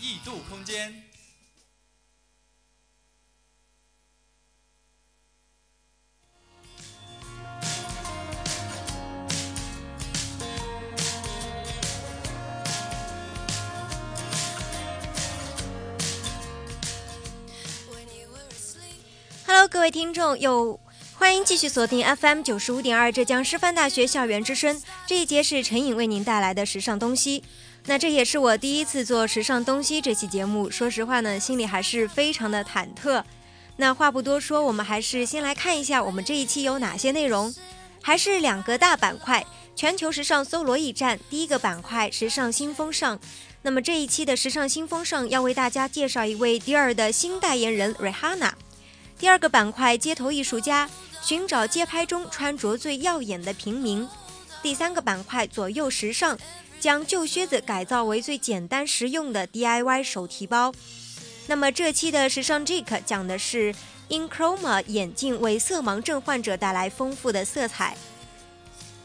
异度空间。Hello，各位听众，又欢迎继续锁定 FM 九十五点二浙江师范大学校园之声。这一节是陈颖为您带来的时尚东西。那这也是我第一次做时尚东西这期节目，说实话呢，心里还是非常的忐忑。那话不多说，我们还是先来看一下我们这一期有哪些内容，还是两个大板块：全球时尚搜罗驿站。第一个板块，时尚新风尚。那么这一期的时尚新风尚要为大家介绍一位第二的新代言人 Rihanna。第二个板块，街头艺术家，寻找街拍中穿着最耀眼的平民。第三个板块，左右时尚，将旧靴子改造为最简单实用的 DIY 手提包。那么这期的时尚 j a k 讲的是 Inchroma 眼镜为色盲症患者带来丰富的色彩。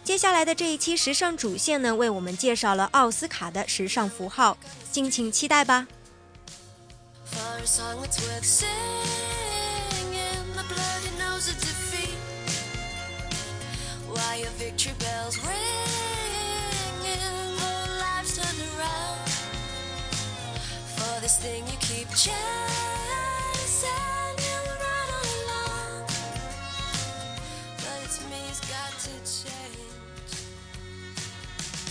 接下来的这一期时尚主线呢，为我们介绍了奥斯卡的时尚符号，敬请期待吧。Why your victory bells ring? This thing you keep chasing, you along. But it's me's got to change.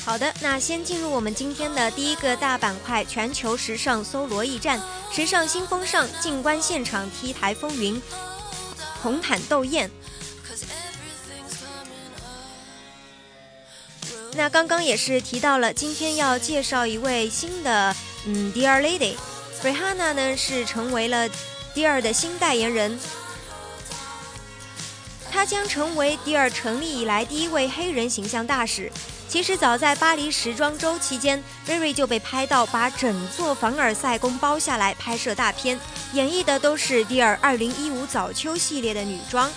好的，那先进入我们今天的第一个大板块——全球时尚搜罗驿站，时尚新风尚，静观现场 T 台风云，红毯斗艳。那刚刚也是提到了，今天要介绍一位新的，嗯，Dear Lady，Rihanna 呢是成为了 Dear 的新代言人。她将成为 Dear 成立以来第一位黑人形象大使。其实早在巴黎时装周期间，瑞瑞就被拍到把整座凡尔赛宫包下来拍摄大片，演绎的都是 Dear 2015早秋系列的女装。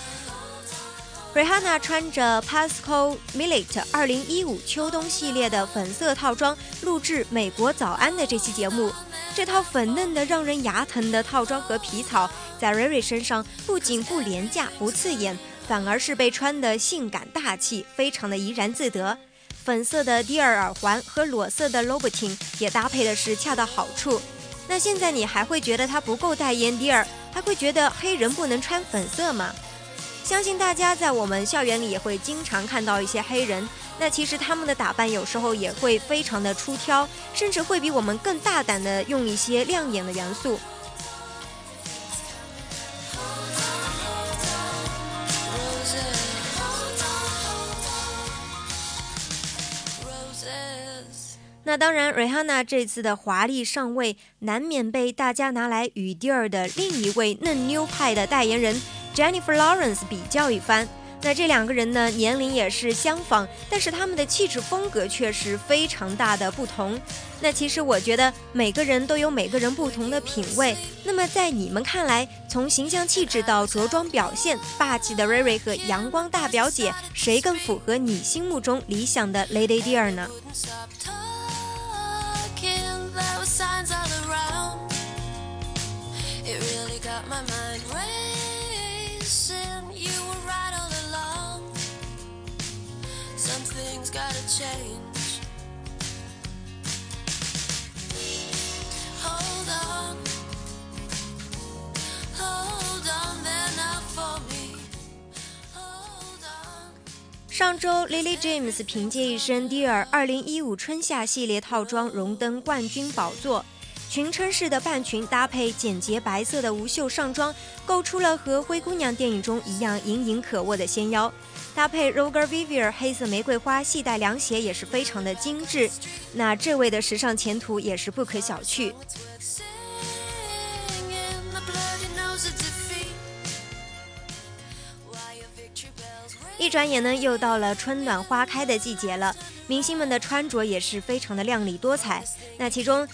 Rihanna 穿着 Pasco Millet 2015秋冬系列的粉色套装录制《美国早安》的这期节目。这套粉嫩的让人牙疼的套装和皮草，在瑞瑞身上不仅不廉价不刺眼，反而是被穿得性感大气，非常的怡然自得。粉色的迪尔耳环和裸色的 l o b t i n 也搭配的是恰到好处。那现在你还会觉得它不够代言迪尔，还会觉得黑人不能穿粉色吗？相信大家在我们校园里也会经常看到一些黑人，那其实他们的打扮有时候也会非常的出挑，甚至会比我们更大胆的用一些亮眼的元素。那当然，Rihanna 这次的华丽上位，难免被大家拿来与 Dior 的另一位嫩妞派的代言人 Jennifer Lawrence 比较一番。那这两个人呢，年龄也是相仿，但是他们的气质风格却是非常大的不同。那其实我觉得每个人都有每个人不同的品味。那么在你们看来，从形象气质到着装表现，霸气的 Riri 和阳光大表姐，谁更符合你心目中理想的 Lady Dear 呢？上周，Lily James 凭借一身 Dior 2015春夏系列套装荣登冠军宝座，裙撑式的半裙搭配简洁白色的无袖上装，构出了和《灰姑娘》电影中一样盈盈可握的纤腰。搭配 Roger Vivier 黑色玫瑰花系带凉鞋也是非常的精致。那这位的时尚前途也是不可小觑。一转眼呢，又到了春暖花开的季节了，明星们的穿着也是非常的靓丽多彩。那其中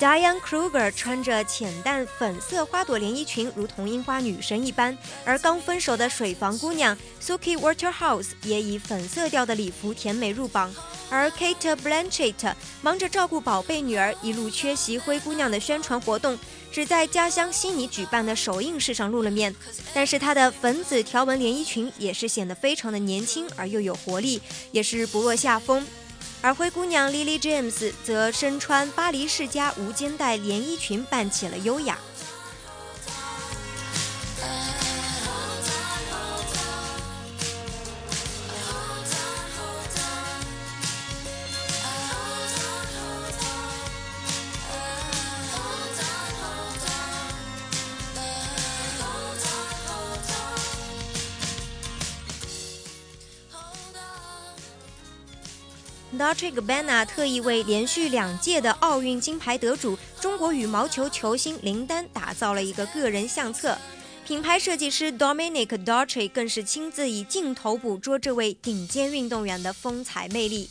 ，Diane Kruger 穿着浅淡粉色花朵连衣裙，如同樱花女神一般；而刚分手的水房姑娘 Suki Waterhouse 也以粉色调的礼服甜美入榜。而 Kate Blanchett 忙着照顾宝贝女儿，一路缺席灰姑娘的宣传活动，只在家乡悉尼举办的首映式上露了面。但是她的粉紫条纹连衣裙也是显得非常的年轻而又有活力，也是不落下风。而灰姑娘 Lily James 则身穿巴黎世家无肩带连衣裙，扮起了优雅。Dolce Gabbana 特意为连续两届的奥运金牌得主中国羽毛球球星林丹打造了一个个人相册。品牌设计师 Dominic Dolce 更是亲自以镜头捕捉这位顶尖运动员的风采魅力。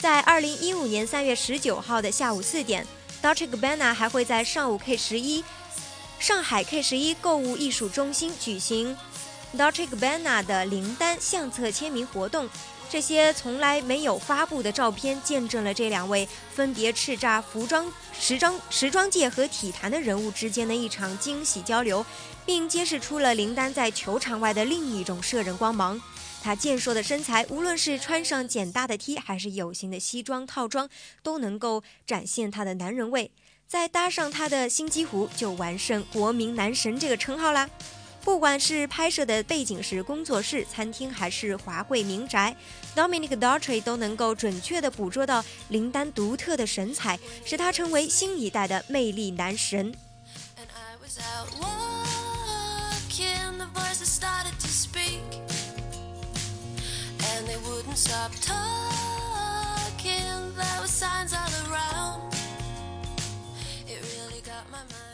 在二零一五年三月十九号的下午四点，Dolce Gabbana 还会在上午 K 十一上海 K 十一购物艺术中心举行 Dolce Gabbana 的林丹相册签名活动。这些从来没有发布的照片，见证了这两位分别叱咤服装、时装、时装界和体坛的人物之间的一场惊喜交流，并揭示出了林丹在球场外的另一种摄人光芒。他健硕的身材，无论是穿上简大的 T 还是有型的西装套装，都能够展现他的男人味。再搭上他的心机湖，就完胜“国民男神”这个称号啦。不管是拍摄的背景是工作室、餐厅，还是华贵民宅，Dominic Dolce 都能够准确地捕捉到林丹独特的神采，使他成为新一代的魅力男神。Let's knowing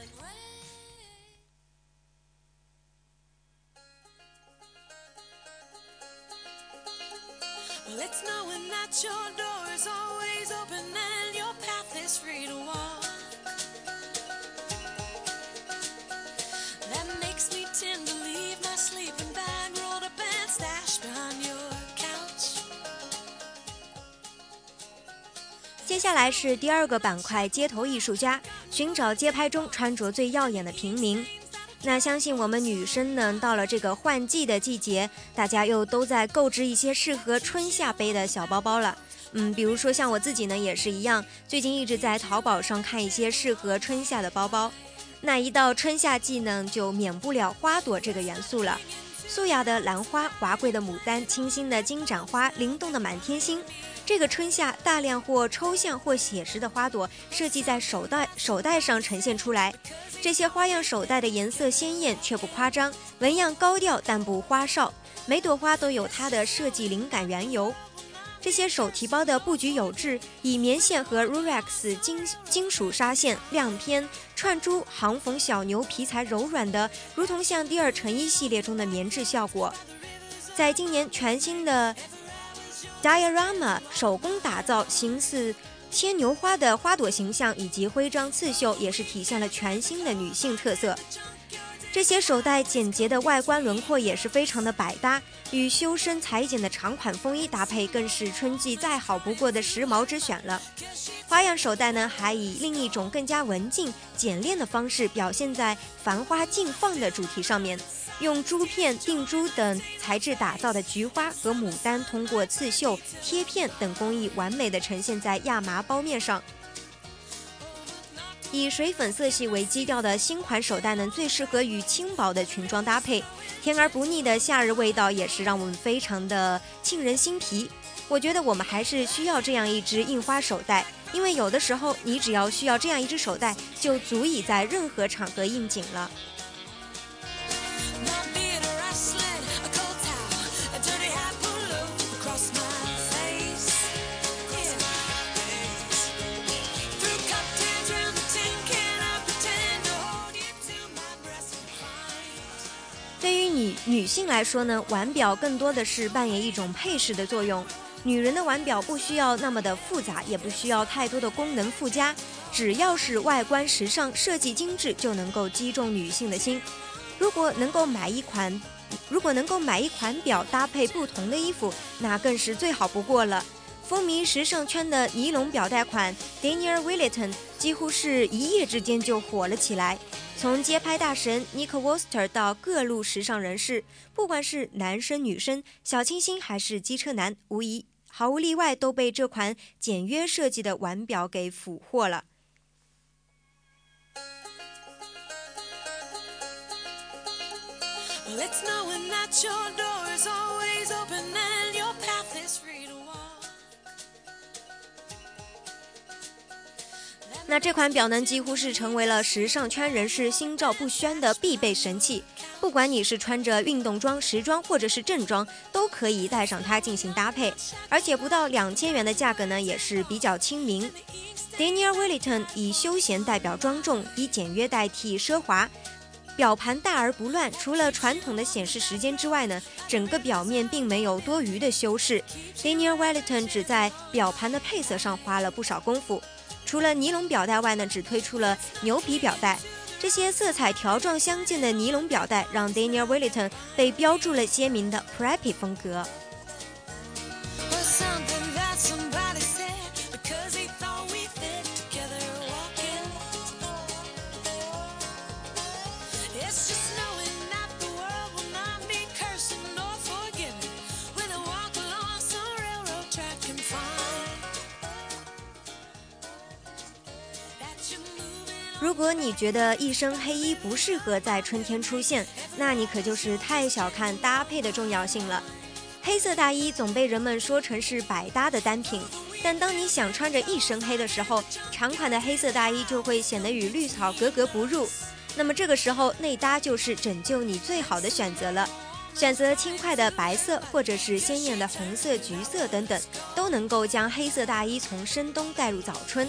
that your door is always open and your path is free to walk. That makes me tend to leave my sleeping bag rolled up and stashed behind your couch. 接下来是第二个板块——街头艺术家，寻找街拍中穿着最耀眼的平民。那相信我们女生呢，到了这个换季的季节，大家又都在购置一些适合春夏背的小包包了。嗯，比如说像我自己呢，也是一样，最近一直在淘宝上看一些适合春夏的包包。那一到春夏季呢，就免不了花朵这个元素了。素雅的兰花，华贵的牡丹，清新的金盏花，灵动的满天星。这个春夏，大量或抽象或写实的花朵设计在手袋手袋上呈现出来。这些花样手袋的颜色鲜艳却不夸张，纹样高调但不花哨。每朵花都有它的设计灵感缘由。这些手提包的布局有致，以棉线和 Rurex 金金属纱线、亮片、串珠、行缝小牛皮材柔软的，如同像第二成衣系列中的棉质效果。在今年全新的 Diorama 手工打造形似牵牛花的花朵形象，以及徽章刺绣，也是体现了全新的女性特色。这些手袋简洁的外观轮廓也是非常的百搭，与修身裁剪的长款风衣搭配，更是春季再好不过的时髦之选了。花样手袋呢，还以另一种更加文静、简练的方式表现在繁花竞放的主题上面，用珠片、定珠等材质打造的菊花和牡丹，通过刺绣、贴片等工艺，完美的呈现在亚麻包面上。以水粉色系为基调的新款手袋呢，最适合与轻薄的裙装搭配，甜而不腻的夏日味道也是让我们非常的沁人心脾。我觉得我们还是需要这样一只印花手袋，因为有的时候你只要需要这样一只手袋，就足以在任何场合应景了。以女性来说呢，腕表更多的是扮演一种配饰的作用。女人的腕表不需要那么的复杂，也不需要太多的功能附加，只要是外观时尚、设计精致，就能够击中女性的心。如果能够买一款，如果能够买一款表搭配不同的衣服，那更是最好不过了。风靡时尚圈的尼龙表带款 Daniel Wellington 几乎是一夜之间就火了起来。从街拍大神 Nick w o s t e r 到各路时尚人士，不管是男生女生、小清新还是机车男，无疑毫无例外都被这款简约设计的腕表给俘获了。Well, 那这款表呢，几乎是成为了时尚圈人士心照不宣的必备神器。不管你是穿着运动装、时装或者是正装，都可以带上它进行搭配。而且不到两千元的价格呢，也是比较亲民。Daniel Wellington 以休闲代表庄重，以简约代替奢华。表盘大而不乱，除了传统的显示时间之外呢，整个表面并没有多余的修饰。Daniel Wellington 只在表盘的配色上花了不少功夫。除了尼龙表带外呢，只推出了牛皮表带。这些色彩条状相间的尼龙表带，让 Daniel Wellington 被标注了鲜明的 preppy 风格。如果你觉得一身黑衣不适合在春天出现，那你可就是太小看搭配的重要性了。黑色大衣总被人们说成是百搭的单品，但当你想穿着一身黑的时候，长款的黑色大衣就会显得与绿草格格不入。那么这个时候，内搭就是拯救你最好的选择了。选择轻快的白色，或者是鲜艳的红色、橘色等等，都能够将黑色大衣从深冬带入早春。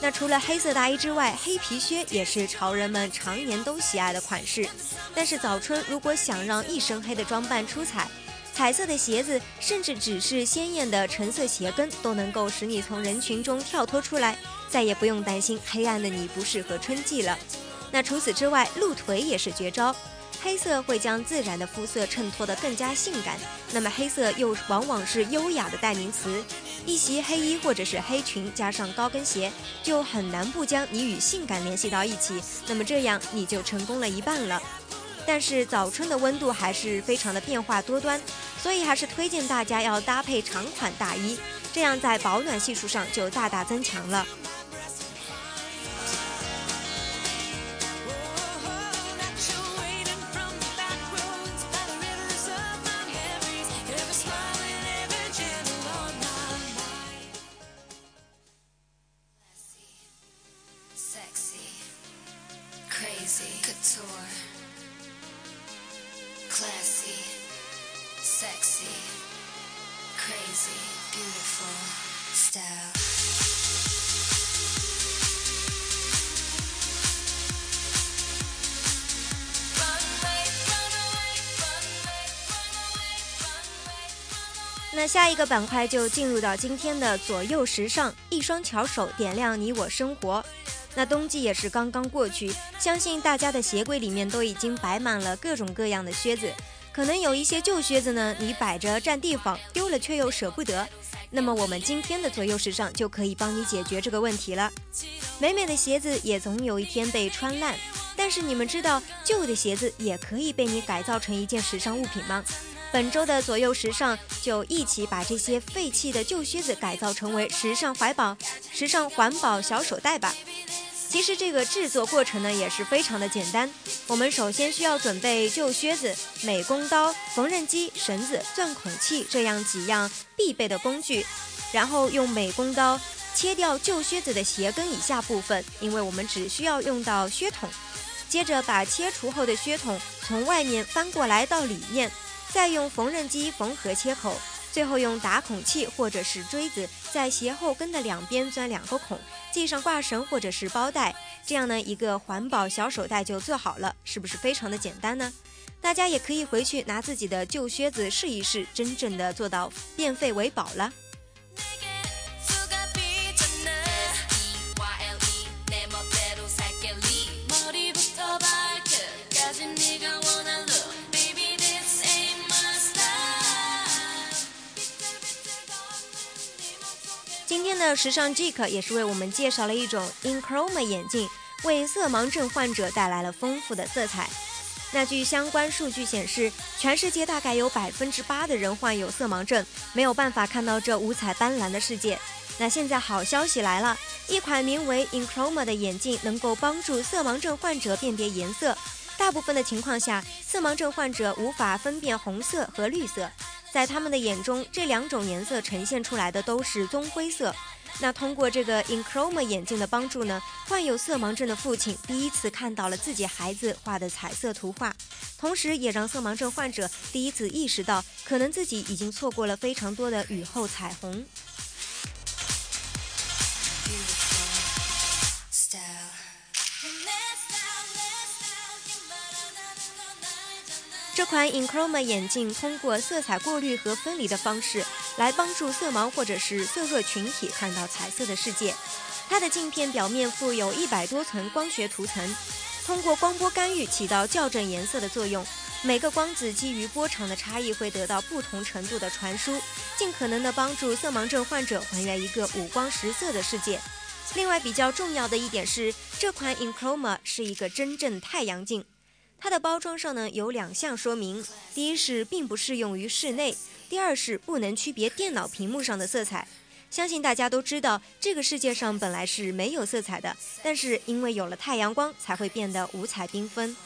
那除了黑色大衣之外，黑皮靴也是潮人们常年都喜爱的款式。但是早春如果想让一身黑的装扮出彩，彩色的鞋子，甚至只是鲜艳的橙色鞋跟，都能够使你从人群中跳脱出来，再也不用担心黑暗的你不适合春季了。那除此之外，露腿也是绝招。黑色会将自然的肤色衬托得更加性感，那么黑色又往往是优雅的代名词。一袭黑衣或者是黑裙加上高跟鞋，就很难不将你与性感联系到一起。那么这样你就成功了一半了。但是早春的温度还是非常的变化多端，所以还是推荐大家要搭配长款大衣，这样在保暖系数上就大大增强了。Classy, sexy, crazy, beautiful style. Runway, run away, run away, run away, run away, run away. 那下一个板块就进入到今天的左右时尚，一双巧手点亮你我生活。那冬季也是刚刚过去，相信大家的鞋柜里面都已经摆满了各种各样的靴子。可能有一些旧靴子呢，你摆着占地方，丢了却又舍不得。那么我们今天的左右时尚就可以帮你解决这个问题了。美美的鞋子也总有一天被穿烂，但是你们知道旧的鞋子也可以被你改造成一件时尚物品吗？本周的左右时尚就一起把这些废弃的旧靴子改造成为时尚怀宝、时尚环保小手袋吧。其实这个制作过程呢也是非常的简单。我们首先需要准备旧靴子、美工刀、缝纫机、绳子、钻孔器这样几样必备的工具，然后用美工刀切掉旧靴子的鞋跟以下部分，因为我们只需要用到靴筒。接着把切除后的靴筒从外面翻过来到里面，再用缝纫机缝合切口，最后用打孔器或者是锥子在鞋后跟的两边钻两个孔，系上挂绳或者是包带，这样呢一个环保小手袋就做好了，是不是非常的简单呢？大家也可以回去拿自己的旧靴子试一试，真正的做到变废为宝了。那时尚 Jick 也是为我们介绍了一种 Inchroma 眼镜，为色盲症患者带来了丰富的色彩。那据相关数据显示，全世界大概有百分之八的人患有色盲症，没有办法看到这五彩斑斓的世界。那现在好消息来了，一款名为 Inchroma 的眼镜能够帮助色盲症患者辨别颜色。大部分的情况下，色盲症患者无法分辨红色和绿色，在他们的眼中，这两种颜色呈现出来的都是棕灰色。那通过这个 Inchroma 眼镜的帮助呢，患有色盲症的父亲第一次看到了自己孩子画的彩色图画，同时也让色盲症患者第一次意识到，可能自己已经错过了非常多的雨后彩虹。这款 InCroma 眼镜通过色彩过滤和分离的方式来帮助色盲或者是色弱群体看到彩色的世界。它的镜片表面附有一百多层光学涂层，通过光波干预起到校正颜色的作用。每个光子基于波长的差异会得到不同程度的传输，尽可能的帮助色盲症患者还原一个五光十色的世界。另外比较重要的一点是，这款 InCroma 是一个真正太阳镜。它的包装上呢有两项说明：第一是并不适用于室内，第二是不能区别电脑屏幕上的色彩。相信大家都知道，这个世界上本来是没有色彩的，但是因为有了太阳光，才会变得五彩缤纷。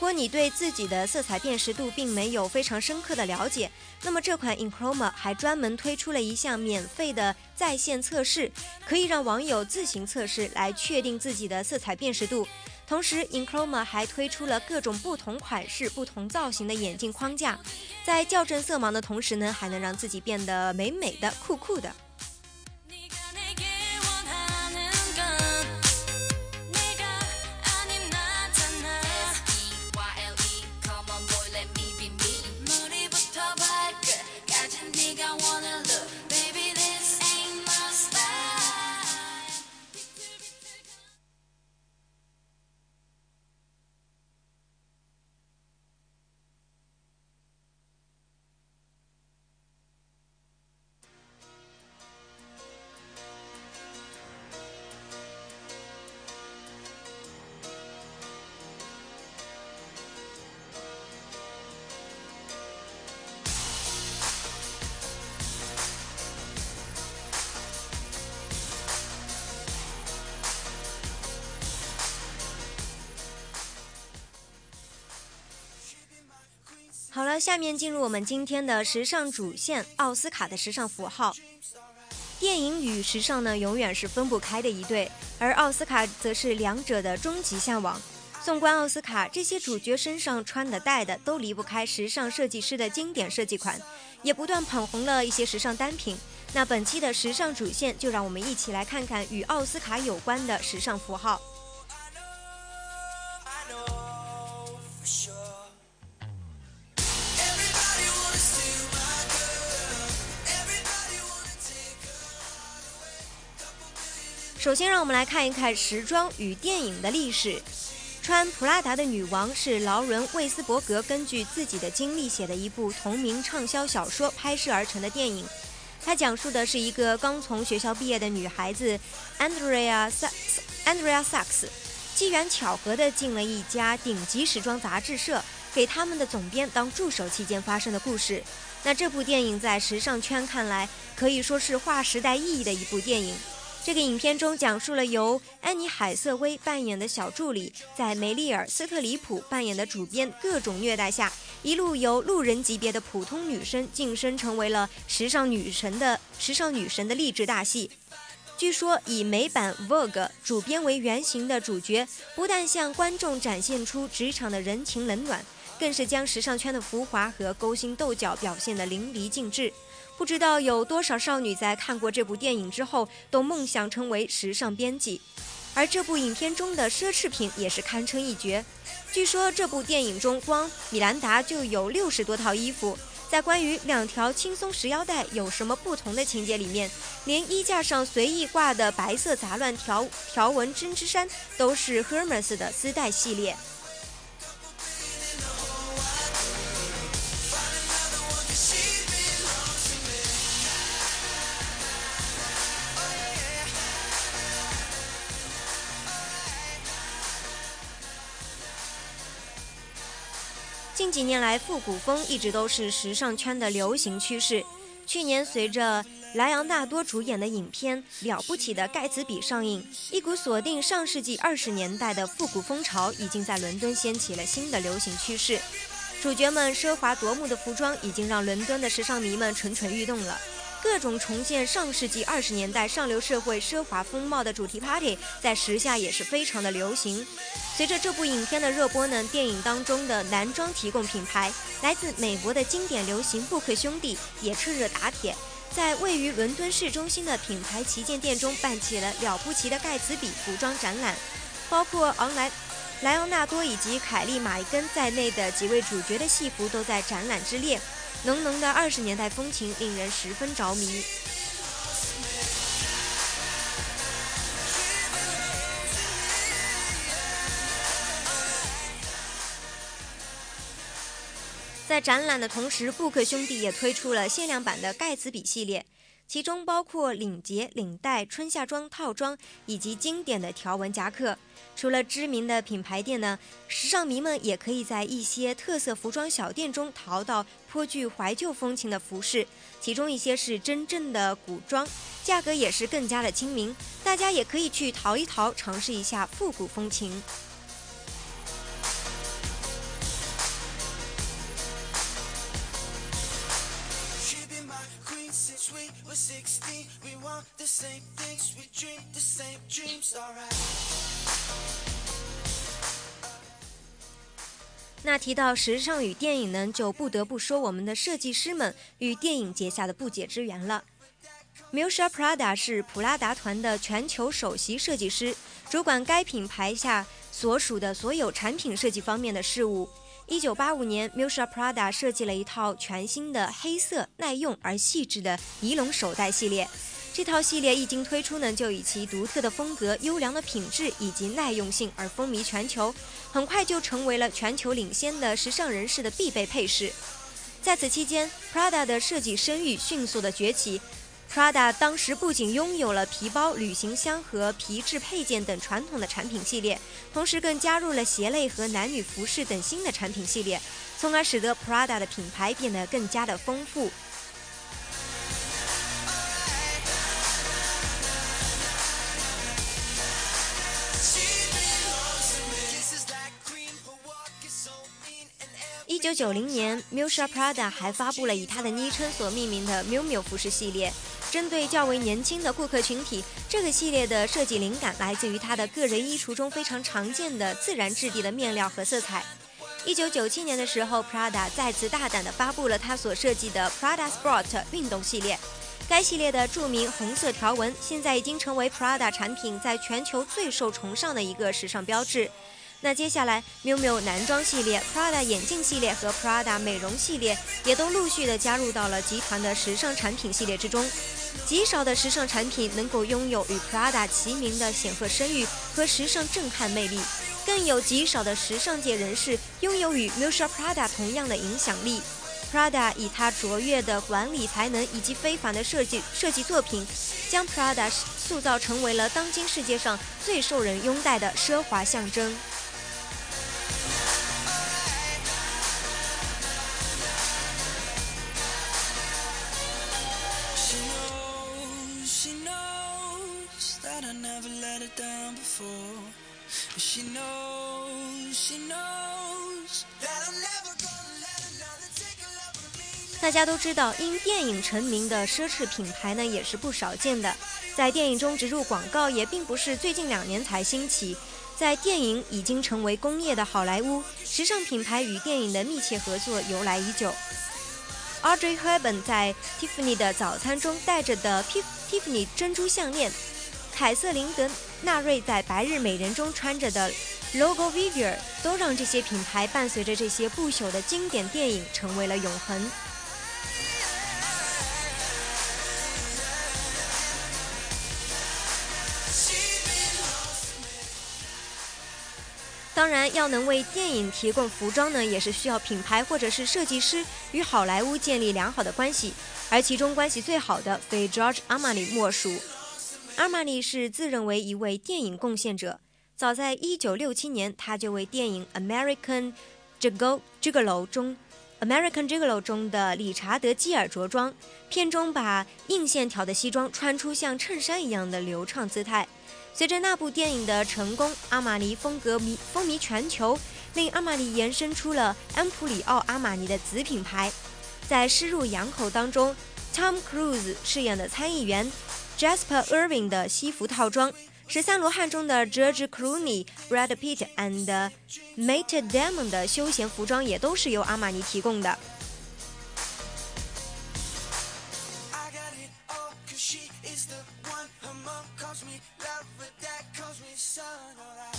如果你对自己的色彩辨识度并没有非常深刻的了解，那么这款 Inchroma 还专门推出了一项免费的在线测试，可以让网友自行测试来确定自己的色彩辨识度。同时，Inchroma 还推出了各种不同款式、不同造型的眼镜框架，在校正色盲的同时呢，还能让自己变得美美的、酷酷的。好了，下面进入我们今天的时尚主线——奥斯卡的时尚符号。电影与时尚呢，永远是分不开的一对，而奥斯卡则是两者的终极向往。纵观奥斯卡，这些主角身上穿的、戴的都离不开时尚设计师的经典设计款，也不断捧红了一些时尚单品。那本期的时尚主线，就让我们一起来看看与奥斯卡有关的时尚符号。首先，让我们来看一看时装与电影的历史。穿普拉达的女王是劳伦·魏斯伯格根据自己的经历写的一部同名畅销小说拍摄而成的电影。它讲述的是一个刚从学校毕业的女孩子 Andrea Sa Andrea Sachs，机缘巧合地进了一家顶级时装杂志社，给他们的总编当助手期间发生的故事。那这部电影在时尚圈看来可以说是划时代意义的一部电影。这个影片中讲述了由安妮海瑟薇扮演的小助理，在梅丽尔·斯特里普扮演的主编各种虐待下，一路由路人级别的普通女生晋升成为了时尚女神的时尚女神的励志大戏。据说，以美版 Vogue 主编为原型的主角，不但向观众展现出职场的人情冷暖，更是将时尚圈的浮华和勾心斗角表现得淋漓尽致。不知道有多少少女在看过这部电影之后，都梦想成为时尚编辑。而这部影片中的奢侈品也是堪称一绝。据说这部电影中，光米兰达就有六十多套衣服，在关于两条轻松石腰带有什么不同的情节里面，连衣架上随意挂的白色杂乱条条纹针织衫都是 Hermes 的丝带系列。近几年来，复古风一直都是时尚圈的流行趋势。去年，随着莱昂纳多主演的影片《了不起的盖茨比》上映，一股锁定上世纪二十年代的复古风潮已经在伦敦掀起了新的流行趋势。主角们奢华夺目的服装已经让伦敦的时尚迷们蠢蠢欲动了。各种重现上世纪二十年代上流社会奢华风貌的主题 party 在时下也是非常的流行。随着这部影片的热播呢，电影当中的男装提供品牌来自美国的经典流行布克兄弟也趁热打铁，在位于伦敦市中心的品牌旗舰店中办起了了不起的盖茨比服装展览，包括昂莱。莱昂纳多以及凯莉·马伊根在内的几位主角的戏服都在展览之列，浓浓的二十年代风情令人十分着迷。在展览的同时，布克兄弟也推出了限量版的盖茨比系列，其中包括领结、领带、春夏装套装以及经典的条纹夹克。除了知名的品牌店呢，时尚迷们也可以在一些特色服装小店中淘到颇具怀旧风情的服饰，其中一些是真正的古装，价格也是更加的亲民，大家也可以去淘一淘，尝试一下复古风情。She be my queen since we were 16. We want the same things, we dream the same dreams, alright. 那提到时尚与电影呢，就不得不说我们的设计师们与电影结下的不解之缘了。Miuccia Prada 是普拉达团的全球首席设计师，主管该品牌下所属的所有产品设计方面的事务。一九八五年，Miuccia Prada 设计了一套全新的黑色、耐用而细致的尼龙手袋系列。这套系列一经推出呢，就以其独特的风格、优良的品质以及耐用性而风靡全球，很快就成为了全球领先的时尚人士的必备配饰。在此期间，Prada 的设计声誉迅速的崛起。Prada 当时不仅拥有了皮包、旅行箱和皮质配件等传统的产品系列，同时更加入了鞋类和男女服饰等新的产品系列，从而使得 Prada 的品牌变得更加的丰富。九九零年，Miuccia Prada 还发布了以她的昵称所命名的 Miu Miu 服饰系列。针对较为年轻的顾客群体，这个系列的设计灵感来自于她的个人衣橱中非常常见的自然质地的面料和色彩。一九九七年的时候，Prada 再次大胆地发布了她所设计的 Prada Sport 运动系列。该系列的著名红色条纹，现在已经成为 Prada 产品在全球最受崇尚的一个时尚标志。那接下来，miu miu 男装系列、Prada 眼镜系列和 Prada 美容系列也都陆续的加入到了集团的时尚产品系列之中。极少的时尚产品能够拥有与 Prada 齐名的显赫声誉和时尚震撼魅力，更有极少的时尚界人士拥有与 m i u s h a Prada 同样的影响力。Prada 以它卓越的管理才能以及非凡的设计设计作品，将 Prada 塑造成为了当今世界上最受人拥戴的奢华象征。大家都知道，因电影成名的奢侈品牌呢也是不少见的，在电影中植入广告也并不是最近两年才兴起。在电影已经成为工业的好莱坞，时尚品牌与电影的密切合作由来已久。Audrey Hepburn 在 Tiffany 的早餐中戴着的 Tiffany 珍珠项链，凯瑟琳·德纳瑞在《白日美人》中穿着的 Logo Vivier 都让这些品牌伴随着这些不朽的经典电影成为了永恒。当然，要能为电影提供服装呢，也是需要品牌或者是设计师与好莱坞建立良好的关系，而其中关系最好的非 George Armani 莫属。阿玛尼是自认为一位电影贡献者，早在1967年，他就为电影《American Gigolo》中，《American Gigolo》中的理查德·基尔着装，片中把硬线条的西装穿出像衬衫一样的流畅姿态。随着那部电影的成功，阿玛尼风格迷风靡全球，令阿玛尼延伸出了安普里奥阿玛尼的子品牌。在《失入羊口》当中，Tom Cruise 饰演的参议员 Jasper Irving 的西服套装，《十三罗汉》中的 George Clooney、Brad Pitt and Matt Damon 的休闲服装也都是由阿玛尼提供的。I got it all, cause she is the one. Her mom calls me love, but dad calls me son. Alright.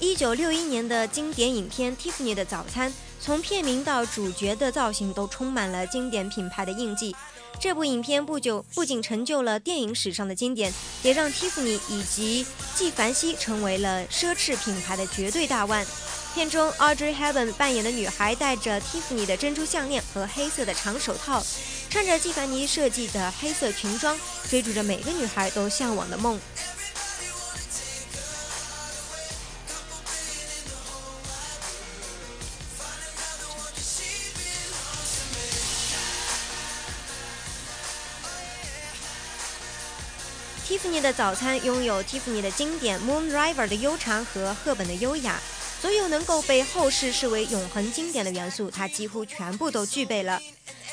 一九六一年的经典影片《Tiffany 的早餐》，从片名到主角的造型都充满了经典品牌的印记。这部影片不久不仅成就了电影史上的经典，也让蒂芙尼以及纪梵希成为了奢侈品牌的绝对大腕。片中，Audrey Hepburn 扮演的女孩戴着蒂芙尼的珍珠项链和黑色的长手套，穿着纪梵希设计的黑色裙装，追逐着每个女孩都向往的梦。蒂芙尼的早餐拥有 Tiffany 的经典 Moon River 的悠长和赫本的优雅，所有能够被后世视为永恒经典的元素，它几乎全部都具备了。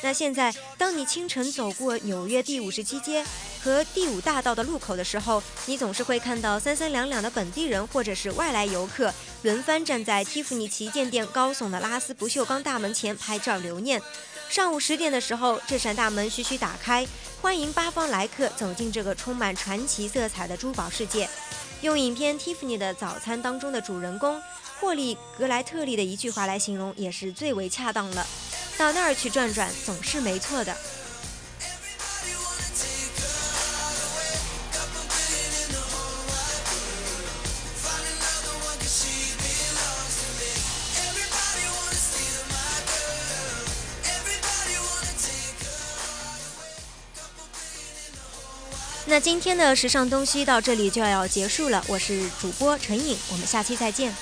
那现在，当你清晨走过纽约第五十七街和第五大道的路口的时候，你总是会看到三三两两的本地人或者是外来游客轮番站在 Tiffany 旗舰店高耸的拉丝不锈钢大门前拍照留念。上午十点的时候，这扇大门徐徐打开，欢迎八方来客走进这个充满传奇色彩的珠宝世界。用影片《蒂芙尼的早餐》当中的主人公霍利·格莱特利的一句话来形容，也是最为恰当了。到那儿去转转，总是没错的。那今天的时尚东西到这里就要结束了，我是主播陈颖，我们下期再见。